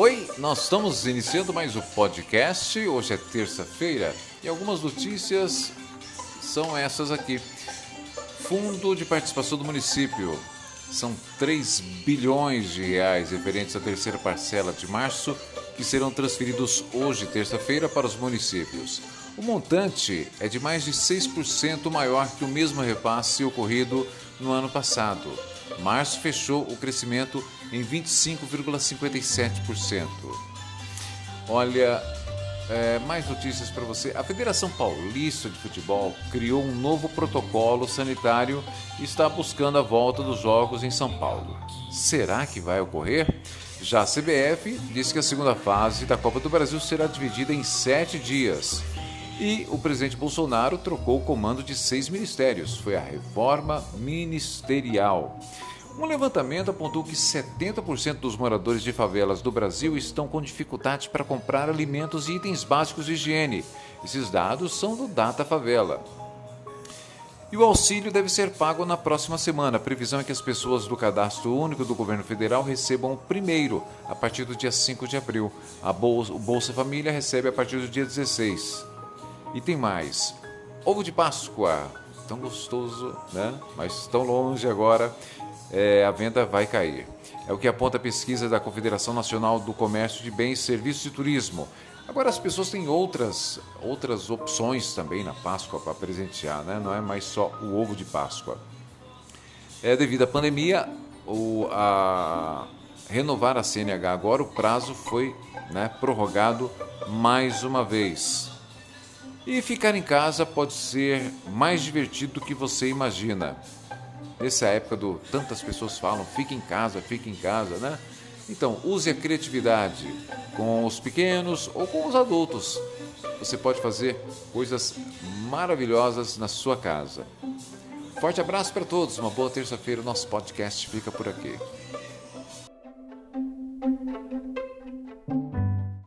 Oi, nós estamos iniciando mais o podcast. Hoje é terça-feira e algumas notícias são essas aqui. Fundo de participação do município. São 3 bilhões de reais referentes à terceira parcela de março que serão transferidos hoje, terça-feira, para os municípios. O montante é de mais de 6% maior que o mesmo repasse ocorrido no ano passado. Março fechou o crescimento em 25,57%. Olha, é, mais notícias para você. A Federação Paulista de Futebol criou um novo protocolo sanitário e está buscando a volta dos jogos em São Paulo. Será que vai ocorrer? Já a CBF disse que a segunda fase da Copa do Brasil será dividida em sete dias. E o presidente Bolsonaro trocou o comando de seis ministérios. Foi a reforma ministerial. Um levantamento apontou que 70% dos moradores de favelas do Brasil estão com dificuldade para comprar alimentos e itens básicos de higiene. Esses dados são do Data Favela. E o auxílio deve ser pago na próxima semana. A previsão é que as pessoas do cadastro único do governo federal recebam o primeiro, a partir do dia 5 de abril. Bolsa, o Bolsa Família recebe a partir do dia 16. E tem mais. Ovo de Páscoa. Tão gostoso, né? Mas tão longe agora. É, a venda vai cair. É o que aponta a pesquisa da Confederação Nacional do Comércio de Bens, Serviços e Turismo. Agora as pessoas têm outras, outras opções também na Páscoa para presentear, né? não é mais só o ovo de Páscoa. É devido à pandemia, o, a renovar a CNH agora, o prazo foi né, prorrogado mais uma vez. E ficar em casa pode ser mais divertido do que você imagina. Nessa época do tantas pessoas falam, fique em casa, fique em casa, né? Então, use a criatividade com os pequenos ou com os adultos. Você pode fazer coisas maravilhosas na sua casa. Forte abraço para todos, uma boa terça-feira. Nosso podcast fica por aqui.